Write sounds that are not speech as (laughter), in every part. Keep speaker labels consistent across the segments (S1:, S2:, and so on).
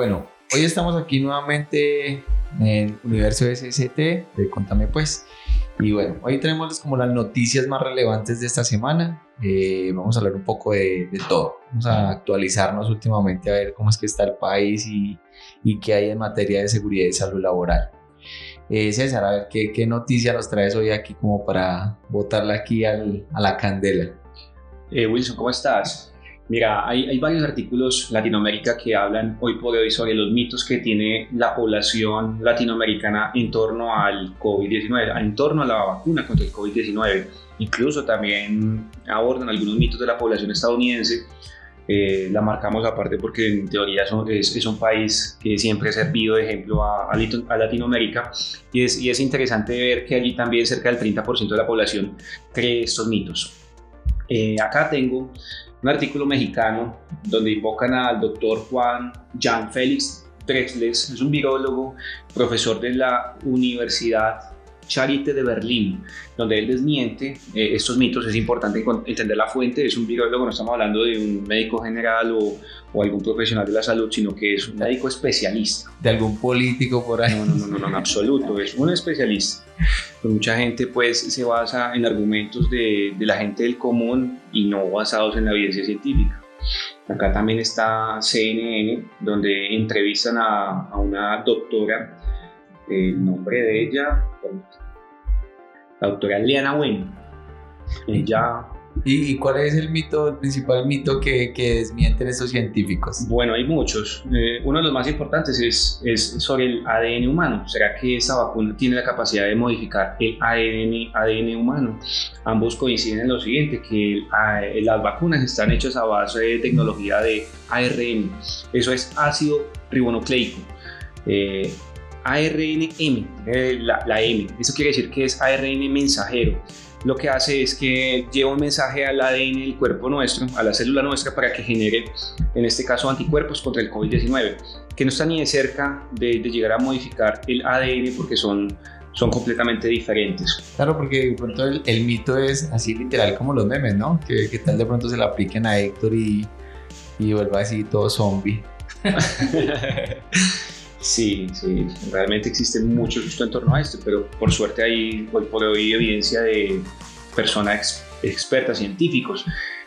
S1: Bueno, hoy estamos aquí nuevamente en Universo SST de Contame Pues. Y bueno, hoy tenemos como las noticias más relevantes de esta semana. Eh, vamos a hablar un poco de, todo. Vamos a actualizarnos últimamente a ver cómo es que está el país y, y qué hay en materia de seguridad y salud laboral. Eh, César, a ver, ¿qué, ¿qué, noticia nos traes hoy aquí como para botarla aquí a la candela?
S2: Eh, Wilson, ¿cómo estás? Mira, hay, hay, varios artículos Latinoamérica que hablan hoy por hoy sobre los mitos que tiene la población latinoamericana en torno al COVID-19, en torno a la vacuna contra el COVID-19. Incluso también abordan algunos mitos de la población estadounidense. Eh, la marcamos aparte porque en teoría son, es, es, un país que siempre ha servido de ejemplo a, a, Latinoamérica y es, y es interesante ver que allí también cerca del 30% de la población cree estos mitos. Eh, acá tengo un artículo mexicano donde invocan al doctor Juan Jean Félix Drexles, es un virólogo, profesor de la Universidad Charité de Berlín, donde él desmiente eh, estos mitos. Es importante entender la fuente, es un virólogo, no estamos hablando de un médico general o, o, algún profesional de la salud, sino que es un médico especialista.
S1: ¿De algún político por ahí?
S2: No, no, no, no, no en absoluto, es un especialista. Pues mucha gente pues se basa en argumentos de, de la gente del común y no basados en la evidencia científica. Acá también está CNN, donde entrevistan a, a una doctora, el nombre de ella, la doctora Liana Wen. Ella
S1: ¿Y, ¿Y, cuál es el mito, el principal mito que, que desmienten estos científicos?
S2: Bueno, hay muchos. Eh, uno de los más importantes es, es, sobre el ADN humano. ¿Será que esa vacuna tiene la capacidad de modificar el ADN, ADN humano? Ambos coinciden en lo siguiente, que el, a, las vacunas están hechas a base de tecnología de ARN. Eso es ácido ribonucleico. Eh, ARNM, eh, la, la M. Eso quiere decir que es ARN mensajero lo que hace es que lleva un mensaje al ADN del cuerpo nuestro, a la célula nuestra, para que genere, en este caso, anticuerpos contra el COVID-19, que no está ni de cerca de, de, llegar a modificar el ADN porque son, son completamente diferentes.
S1: Claro, porque de pronto el, el mito es así literal como los memes, ¿no? Que, que, tal de pronto se lo apliquen a Héctor y, y vuelva así todo zombie. (laughs)
S2: Sí, sí, realmente existe mucho susto en torno a esto, pero por suerte hay hoy por hoy evidencia de personas ex, expertas, científicos,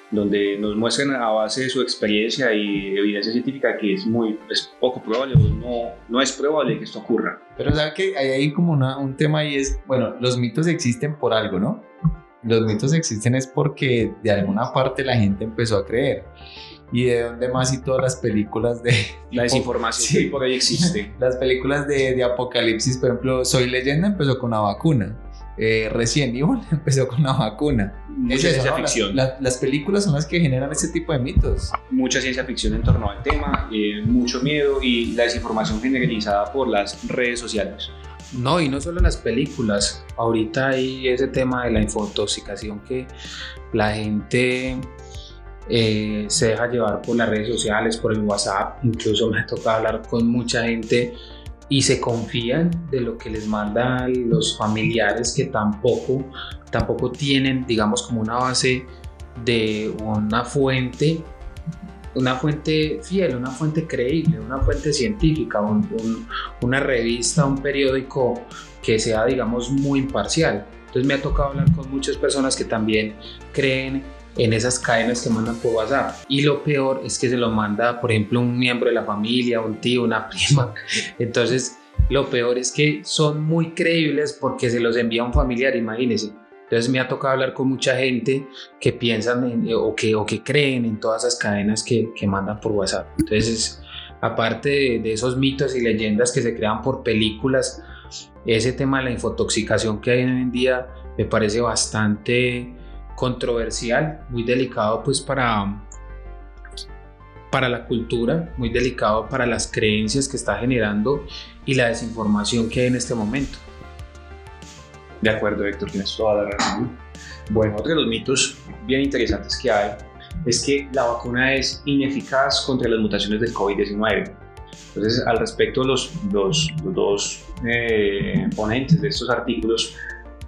S2: donde nos muestran a base de su experiencia y evidencia científica que es muy es poco probable o no, no es probable que esto ocurra.
S1: Pero sabe que hay ahí como una, un tema y es, bueno, los mitos existen por algo, ¿no? Los mitos existen es porque de alguna parte la gente empezó a creer y de dónde más y todas las películas de... (laughs)
S2: La desinformación sí, por ahí existe. (laughs)
S1: Las películas de, de, apocalipsis, por ejemplo, Soy leyenda empezó con una vacuna. Eh, Resident Evil (laughs) empezó con una vacuna.
S2: Mucha es ciencia ¿no? ficción.
S1: La, la, las películas son las que generan ese tipo de mitos.
S2: Mucha ciencia ficción en torno al tema, eh, mucho miedo y la desinformación generalizada por las redes sociales.
S3: No, y no solo las películas. Ahorita hay ese tema de la infotoxicación que la gente eh, se deja llevar por las redes sociales, por el WhatsApp, incluso me ha tocado hablar con mucha gente y se confían de lo que les mandan los familiares que tampoco, tampoco tienen, digamos, como una base de una fuente, una fuente fiel, una fuente creíble, una fuente científica, un, un, una revista, un periódico que sea, digamos, muy imparcial. Entonces me ha tocado hablar con muchas personas que también creen en esas cadenas que mandan por WhatsApp. Y lo peor es que se lo manda, por ejemplo, un miembro de la familia, un tío, una (laughs) prima. Entonces, lo peor es que son muy creíbles porque se los envía un familiar, imagínense. Entonces me ha tocado hablar con mucha gente que piensan en, o, que, o que creen en todas esas cadenas que, que mandan por WhatsApp. Entonces, aparte de, de, esos mitos y leyendas que se crean por películas, ese tema de la infotoxicación que hay hoy en día me parece bastante controversial, muy delicado pues para, para la cultura, muy delicado para las creencias que está generando y la desinformación que hay en este momento.
S2: De acuerdo, Héctor, tienes toda la razón. Bueno, otro de los mitos bien interesantes que hay es que la vacuna es ineficaz contra las mutaciones del COVID-19. Entonces, al respecto, los, los, los dos eh, ponentes de estos artículos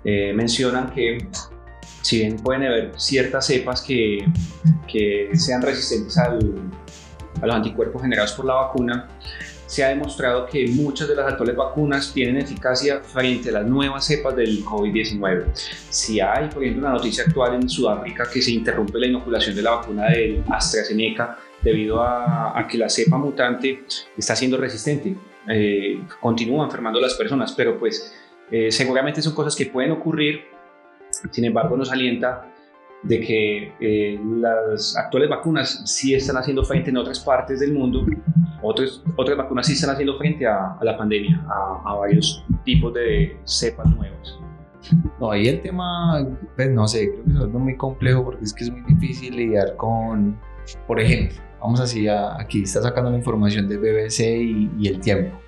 S2: eh, mencionan que si bien pueden haber ciertas cepas que, que sean resistentes al, a los anticuerpos generados por la vacuna, se ha demostrado que muchas de las actuales vacunas tienen eficacia frente a las nuevas cepas del COVID-19. Si hay, por ejemplo, una noticia actual en Sudáfrica que se interrumpe la inoculación de la vacuna del AstraZeneca debido a, que la cepa mutante está siendo resistente, eh, continúa enfermando a las personas, pero pues eh, seguramente son cosas que pueden ocurrir, sin embargo nos alienta de que eh, las actuales vacunas sí están haciendo frente en otras partes del mundo, otras, otras vacunas sí están haciendo frente a, la pandemia, a, varios tipos de cepas nuevas.
S1: No, ahí el tema, pues no sé, creo que es algo muy complejo porque es que es muy difícil lidiar con, por ejemplo, vamos así, aquí está sacando la información de BBC y, y el tiempo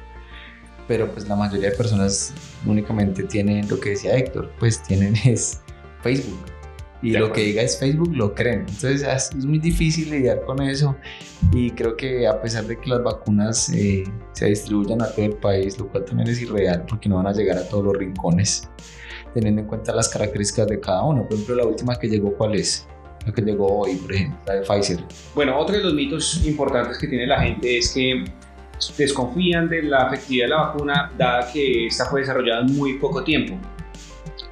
S1: pero pues la mayoría de personas únicamente tienen lo que decía Héctor, pues tienen (laughs) es Facebook y lo que diga es Facebook lo creen. Entonces es muy difícil lidiar con eso y creo que a pesar de que las vacunas eh, se distribuyan a todo el país, lo cual también es irreal porque no van a llegar a todos los rincones, teniendo en cuenta las características de cada uno. Por ejemplo, la última que llegó, ¿cuál es? La que llegó hoy, por ejemplo, la de Pfizer.
S2: Bueno, otro de los mitos importantes que tiene la gente es que desconfían de la efectividad de la vacuna dada que esta fue desarrollada en muy poco tiempo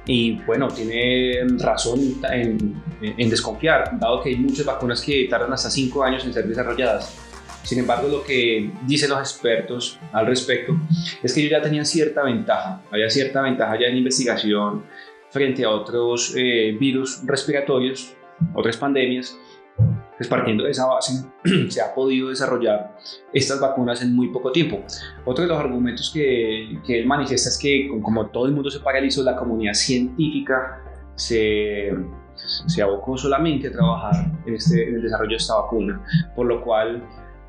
S2: y bueno, tiene razón en, desconfiar, dado que hay muchas vacunas que tardan hasta 5 años en ser desarrolladas. Sin embargo, lo que dicen los expertos al respecto es que ellos ya tenían cierta ventaja, había cierta ventaja ya en investigación frente a otros eh, virus respiratorios, otras pandemias, pues partiendo de esa base, (clears throat) se ha podido desarrollar estas vacunas en muy poco tiempo. Otro de los argumentos que, que él manifiesta es que como todo el mundo se paralizó, la comunidad científica se, se abocó solamente a trabajar en, este, en el desarrollo de esta vacuna, por lo cual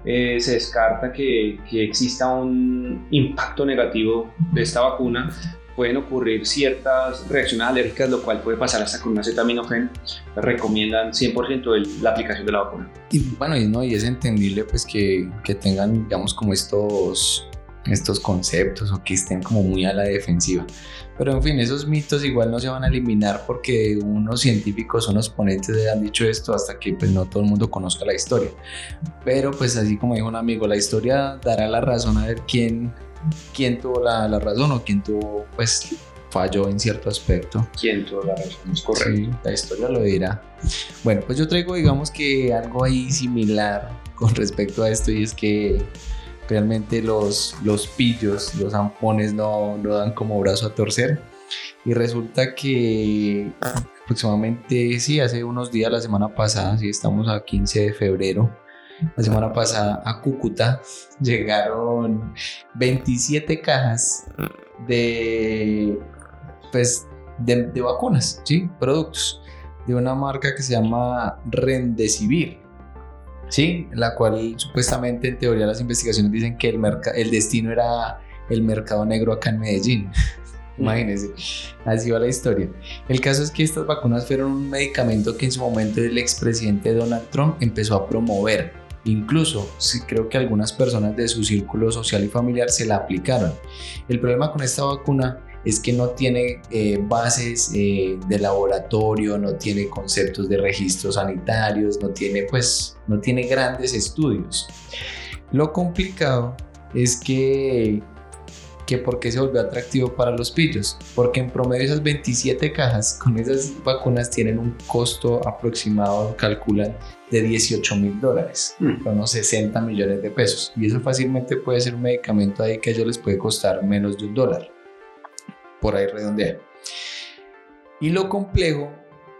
S2: eh, se descarta que, que, exista un impacto negativo de esta vacuna pueden ocurrir ciertas reacciones alérgicas, lo cual puede pasar hasta con una acetaminofén. Recomiendan 100% la aplicación de la vacuna.
S1: Y bueno, y, no, y es entendible pues que, que tengan, digamos, como estos estos conceptos o que estén como muy a la defensiva. Pero en fin, esos mitos igual no se van a eliminar porque unos científicos, unos ponentes han dicho esto hasta que pues no todo el mundo conozca la historia. Pero pues así como dijo un amigo, la historia dará la razón a ver quién quién tuvo la, la razón o quién tuvo, pues, falló en cierto aspecto.
S2: ¿Quién tuvo la razón? Es correcto.
S1: Sí, la historia lo dirá. Bueno, pues yo traigo, digamos que algo ahí similar con respecto a esto y es que realmente los, los pillos, los zampones no, no dan como brazo a torcer. Y resulta que aproximadamente, sí, hace unos días, la semana pasada, sí, estamos a 15 de febrero, la semana pasada a Cúcuta llegaron 27 cajas de, pues, de, vacunas, ¿sí? productos de una marca que se llama Rendecivir. ¿sí? La cual supuestamente en teoría las investigaciones dicen que el, el destino era el mercado negro acá en Medellín. Imagínense, así va la historia. El caso es que estas vacunas fueron un medicamento que en su momento el expresidente Donald Trump empezó a promover Incluso creo que algunas personas de su círculo social y familiar se la aplicaron. El problema con esta vacuna es que no tiene eh, bases eh, de laboratorio, no tiene conceptos de registros sanitarios, no tiene pues no tiene grandes estudios. Lo complicado es que que por qué se volvió atractivo para los pillos, porque en promedio esas 27 cajas con esas vacunas tienen un costo aproximado, calculan, de 18 mil dólares, mm. unos 60 millones de pesos. Y eso fácilmente puede ser un medicamento ahí que a ellos les puede costar menos de un dólar. Por ahí redondear. Y lo complejo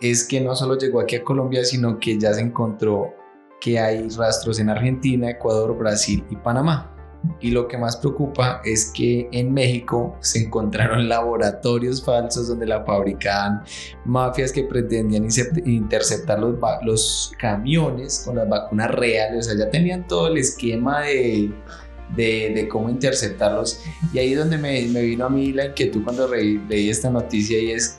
S1: es que no solo llegó aquí a Colombia, sino que ya se encontró que hay rastros en Argentina, Ecuador, Brasil y Panamá. Y lo que más preocupa es que en México se encontraron (laughs) laboratorios falsos donde la fabricaban mafias que pretendían interceptar los, los camiones con las vacunas reales. O sea, ya tenían todo el esquema de, cómo interceptarlos. Y ahí es donde me, me, vino a mí la inquietud cuando leí esta noticia y es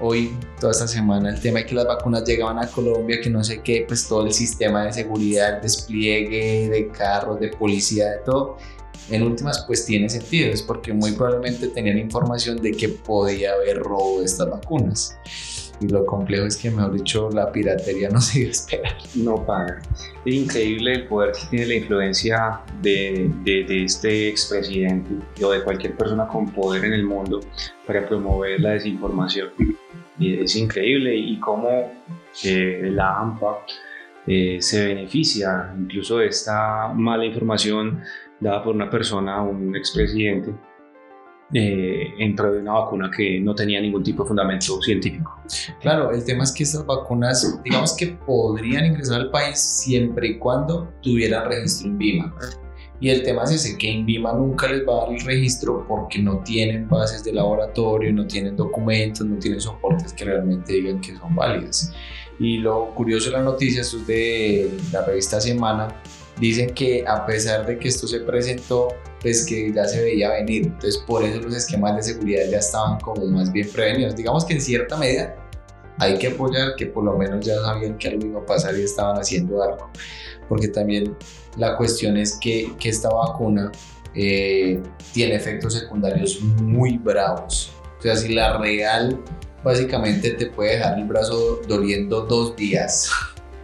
S1: hoy, toda esta semana, el tema de que las vacunas llegaban a Colombia, que no sé qué, pues todo el sistema de seguridad, el despliegue de carros, de policía, de todo, en últimas pues tiene sentido, es porque muy probablemente tenían información de que podía haber robo de estas vacunas. y lo complejo es que, mejor dicho, la piratería (laughs) no se iba a esperar.
S2: No paga. Es increíble el poder que tiene la influencia de, de, de este expresidente o de cualquier persona con poder en el mundo para promover la desinformación. Es increíble y cómo eh, la AMPA eh, se beneficia incluso de esta mala información dada por una persona, un expresidente, eh, en pro de una vacuna que no tenía ningún tipo de fundamento científico.
S1: Claro, el tema es que estas vacunas, digamos que podrían ingresar al país siempre y cuando tuvieran registro en VIMA. Y el tema es ese, que INVIMA nunca les va a dar el registro porque no tienen bases de laboratorio, no tienen documentos, no tienen soportes que realmente digan que son válidas. Y lo curioso de la noticia, esto es de la revista Semana, dicen que a pesar de que esto se presentó, pues que ya se veía venir. Entonces por eso los esquemas de seguridad ya estaban como más bien prevenidos. Digamos que en cierta medida hay que apoyar que por lo menos ya sabían que algo iba a pasar y estaban haciendo algo. Porque también la cuestión es que, que esta vacuna eh, tiene efectos secundarios muy bravos. O sea, si la real básicamente te puede dejar el brazo doliendo dos días.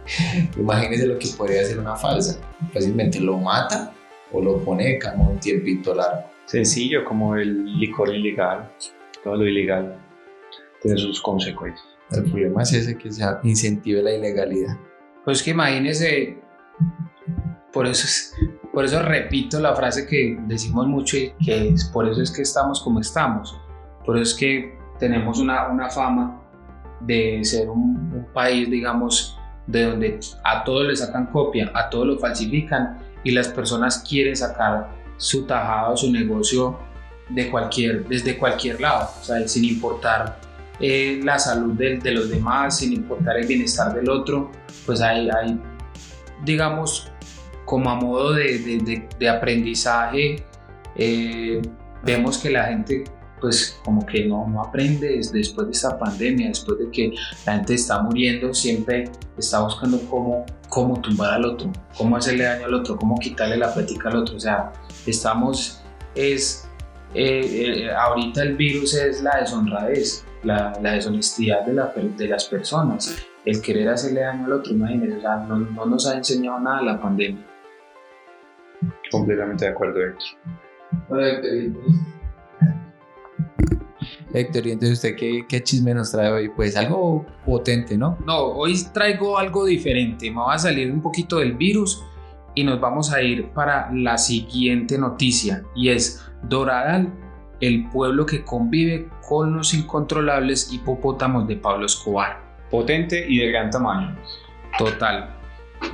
S1: (laughs) Imagínese lo que podría hacer una falsa. Fácilmente lo mata o lo pone de cama un tiempito largo.
S2: Sencillo como el licor ilegal. Todo lo ilegal tiene sus consecuencias.
S1: El problema es ese que se incentive la ilegalidad.
S3: Pues que imagínese, por eso, es, por eso repito la frase que decimos mucho y que es, por eso es que estamos como estamos. Por eso es que tenemos una, una fama de ser un, un país, digamos, de donde a todo le sacan copia, a todo lo falsifican y las personas quieren sacar su tajado, su negocio de cualquier, desde cualquier lado, o sea, sin importar eh, la salud de, de, los demás, sin importar el bienestar del otro, pues hay, hay digamos, como a modo de, de, de aprendizaje, eh, vemos que la gente pues como que no, no aprende después de esta pandemia, después de que la gente está muriendo, siempre está buscando cómo, cómo tumbar al otro, cómo hacerle daño al otro, cómo quitarle la plática al otro. O sea, estamos, es, eh, eh, ahorita el virus es la deshonradez, la, la deshonestidad de, la, de, las personas, el querer hacerle daño al otro, imagínense, o sea, no, no nos ha enseñado nada la pandemia.
S2: Completamente de acuerdo, Héctor.
S1: Héctor, y entonces usted qué, qué, chisme nos trae hoy? Pues algo potente, ¿no?
S3: No, hoy traigo algo diferente. Me va a salir un poquito del virus y nos vamos a ir para la siguiente noticia y es Doradal, el pueblo que convive con los incontrolables hipopótamos de Pablo Escobar.
S2: Potente y de gran tamaño.
S3: Total.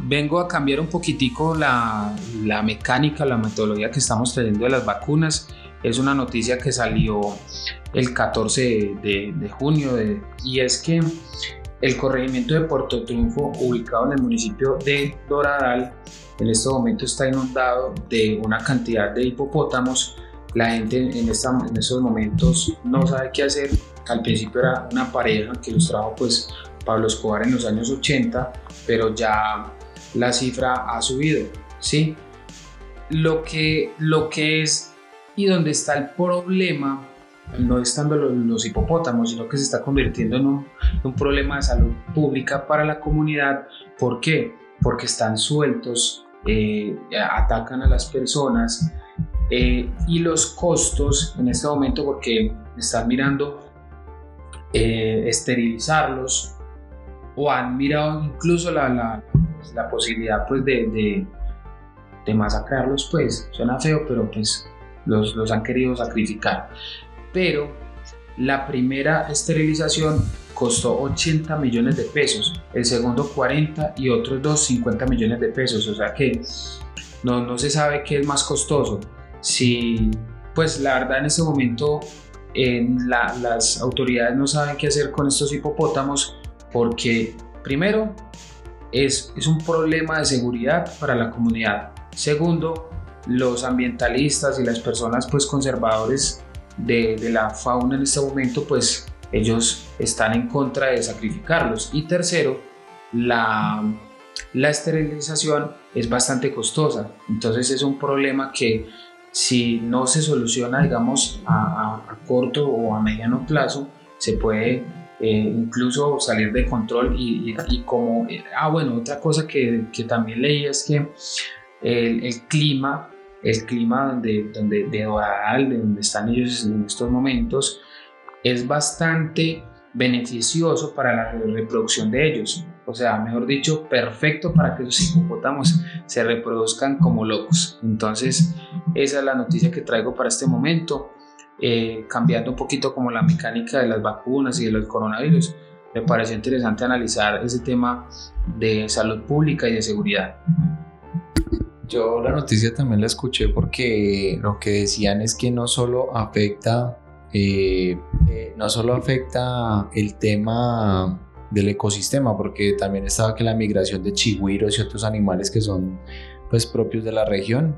S3: Vengo a cambiar un poquitico la, la mecánica, la metodología que estamos teniendo de las vacunas es una noticia que salió el 14 de, de junio de, y es que el corregimiento de Puerto Triunfo, ubicado en el municipio de Doradal, en este momento está inundado de una cantidad de hipopótamos. La gente en, esta, en estos momentos no sabe qué hacer. Al principio era una pareja que los trajo pues Pablo Escobar en los años 80, pero ya la cifra ha subido, ¿sí? Lo que, lo que es y donde está el problema, no estando los, los hipopótamos, sino que se está convirtiendo en un, problema de salud pública para la comunidad. ¿Por qué? Porque están sueltos, eh, atacan a las personas eh, y los costos en este momento, porque están mirando eh, esterilizarlos o han mirado incluso la, la, la posibilidad pues de, de, de masacrarlos, pues suena feo, pero pues los, los han querido sacrificar. Pero la primera esterilización costó 80 millones de pesos, el segundo 40 y otros dos 50 millones de pesos, o sea que no, no se sabe qué es más costoso. Si, pues la verdad en este momento en la, las autoridades no saben qué hacer con estos hipopótamos porque primero es, es un problema de seguridad para la comunidad. Segundo, los ambientalistas y las personas pues conservadores de, de, la fauna en este momento pues ellos están en contra de sacrificarlos y tercero la, la esterilización es bastante costosa entonces es un problema que si no se soluciona digamos a, a, corto o a mediano plazo se puede eh, incluso salir de control y, y, como, ah bueno, otra cosa que, que también leí es que el, el, clima, el clima donde, donde, de Doral, de donde están ellos en estos momentos, es bastante beneficioso para la reproducción de ellos. O sea, mejor dicho, perfecto para que esos (laughs) hipopótamos se reproduzcan como locos. Entonces, esa es la noticia que traigo para este momento. Eh, cambiando un poquito como la mecánica de las vacunas y de los coronavirus, me pareció interesante analizar ese tema de salud pública y de seguridad.
S1: Yo la noticia también la escuché porque lo que decían es que no solo afecta eh, eh, no solo afecta el tema del ecosistema, porque también estaba que la migración de chigüiros y otros animales que son pues propios de la región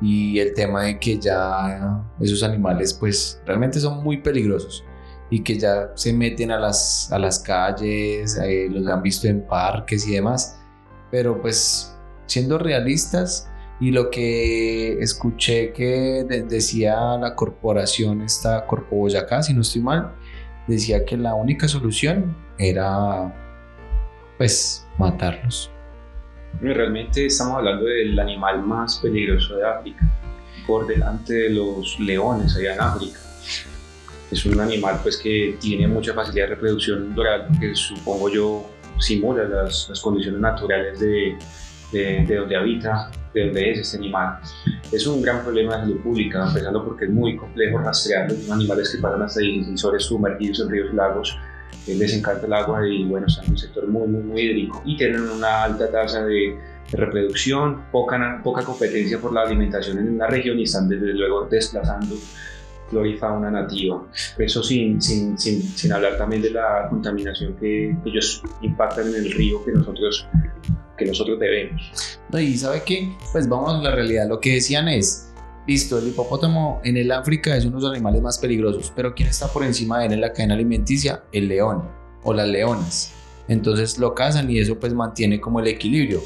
S1: y el tema de que ya esos animales pues realmente son muy peligrosos y que ya se meten a las, a las calles, eh, los han visto en parques y demás, pero pues siendo realistas, y lo que escuché que decía la corporación, esta Corpo Boyacá, si no estoy mal, decía que la única solución era pues matarlos.
S2: Realmente estamos hablando del animal más peligroso de África, por delante de los leones allá en África. Es un animal pues que tiene mucha facilidad de reproducción natural, que supongo yo simula las, las condiciones naturales de, de, de donde habita de dónde es este animal. Es un gran problema de salud pública, empezando porque es muy complejo rastrear los animales que pasan hasta ahí en sumergidos en ríos y lagos. Les encanta el agua y bueno, están en un sector muy, muy, muy hídrico y tienen una alta tasa de, reproducción, poca, poca competencia por la alimentación en la región y están desde luego desplazando flora y fauna nativa. Eso sin, sin, sin, sin hablar también de la contaminación que ellos impactan en el río que nosotros que nosotros debemos.
S1: No, y ¿sabe qué? Pues vamos a la realidad. Lo que decían es, listo, el hipopótamo en el África es uno de los animales más peligrosos, pero ¿quién está por encima de él en la cadena alimenticia? El león o las leonas. Entonces lo cazan y eso pues mantiene como el equilibrio.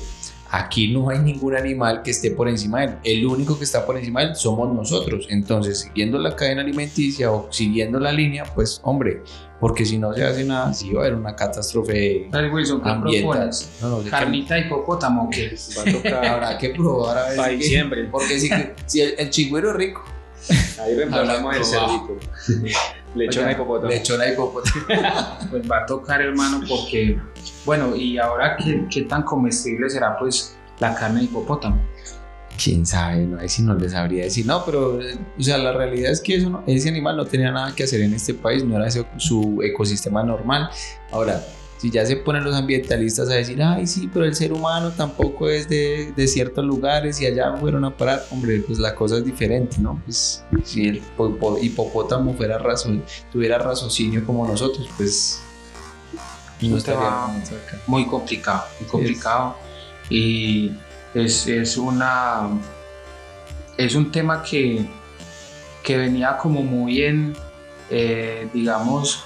S1: Aquí no hay ningún animal que esté por encima de él. El único que está por encima de él somos nosotros. Entonces, siguiendo la cadena alimenticia o siguiendo la línea, pues hombre, porque si no se hace nada, sí va a haber una catástrofe
S3: Wilson, ambiental. No, no, Carnita hipopótamo, que
S1: va a tocar, habrá que probar a ver
S2: Para diciembre.
S1: Porque si, si el, el chigüero es rico.
S2: Ahí reemplazamos el cerdito. (laughs) Lechona hipopótamo.
S1: Lechona hipopótamo. (laughs)
S3: pues va a tocar, hermano, porque, bueno, y ahora, ¿qué, tan comestible será, pues, la carne de hipopótamo?
S1: quién sabe, no, ahí sí no les sabría decir, no, pero, o sea, la realidad es que ese animal no tenía nada que hacer en este país, no era su ecosistema normal. Ahora, si ya se ponen los ambientalistas a decir, ay, sí, pero el ser humano tampoco es de, de ciertos lugares y allá fueron a parar, hombre, pues la cosa es diferente, ¿no? Pues si el hipopótamo fuera razón, tuviera raciocinio como nosotros, pues
S3: no muy complicado, muy complicado. Y es, es, una, es un tema que, que venía como muy en, eh, digamos,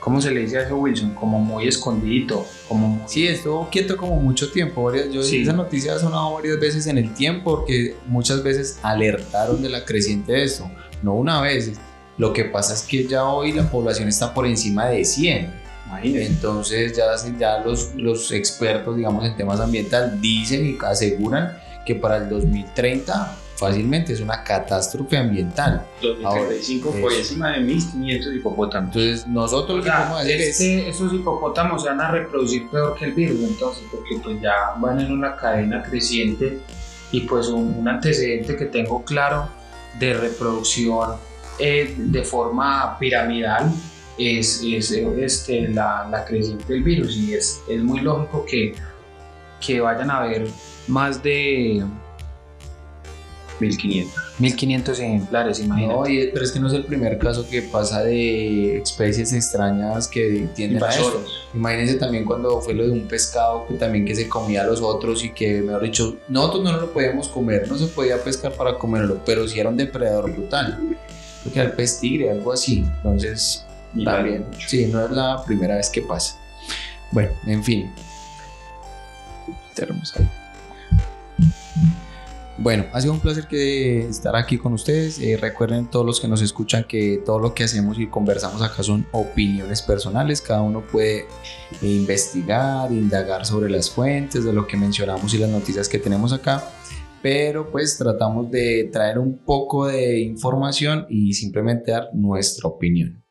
S3: ¿cómo se le dice a eso, Wilson? Como muy escondidito. Como
S1: Sí, estuvo quieto como mucho tiempo. Yo, Esa noticia ha sonado varias veces en el tiempo porque muchas veces alertaron de la creciente de esto. No una vez. Lo que pasa es que ya hoy la población está por encima de 100. Entonces ya, ya los, los expertos, digamos, en temas ambientales dicen y aseguran que para el 2030 fácilmente es una catástrofe ambiental.
S2: 2035 por encima de 1500 hipopótamos.
S1: Entonces, nosotros lo que podemos hacer
S3: este, es. Esos hipopótamos se van a reproducir peor que el virus, entonces, porque pues ya van en una cadena creciente y pues un, antecedente que tengo claro de reproducción eh, de forma piramidal es, es este, la, la, creciente del virus y es, es muy lógico que, que vayan a haber más de
S2: 1500.
S3: 1500 ejemplares, imagínate. No,
S1: pero es que no es el primer caso que pasa de especies extrañas que tienen eso. Imagínense también cuando fue lo de un pescado que también que se comía a los otros y que, mejor dicho, nosotros no lo podíamos comer, no se podía pescar para comerlo, pero si era un depredador brutal. Creo que era el pez tigre, algo así. Entonces, también. Sí, no es la primera vez que pasa. Bueno, en fin. Bueno, ha sido un placer que estar aquí con ustedes. Eh, recuerden todos los que nos escuchan que todo lo que hacemos y conversamos acá son opiniones personales. Cada uno puede eh, investigar, indagar sobre las fuentes de lo que mencionamos y las noticias que tenemos acá. Pero pues tratamos de traer un poco de información y simplemente dar nuestra opinión.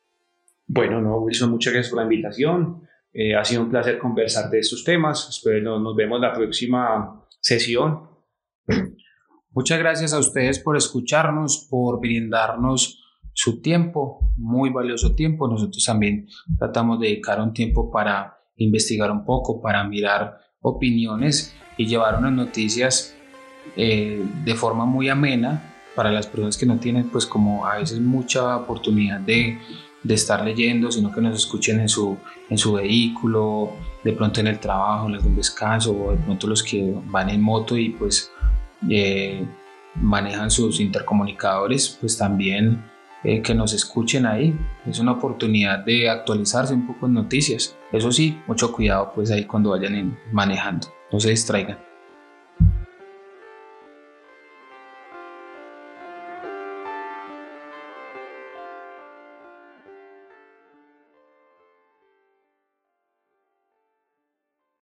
S2: Bueno, no, Wilson, muchas gracias por la invitación. Eh, ha sido un placer conversar de estos temas. Espero nos vemos la próxima sesión. (clears throat)
S3: Muchas gracias a ustedes por escucharnos, por brindarnos su tiempo, muy valioso tiempo. Nosotros también tratamos de dedicar un tiempo para investigar un poco, para mirar opiniones y llevar unas noticias eh, de forma muy amena para las personas que no tienen pues como a veces mucha oportunidad de, de estar leyendo, sino que nos escuchen en su, en su vehículo, de pronto en el trabajo, en algún descanso, o de pronto los que van en moto y pues eh, manejan sus intercomunicadores, pues también eh, que nos escuchen ahí. Es una oportunidad de actualizarse un poco en noticias. Eso sí, mucho cuidado pues ahí cuando vayan manejando. No se distraigan.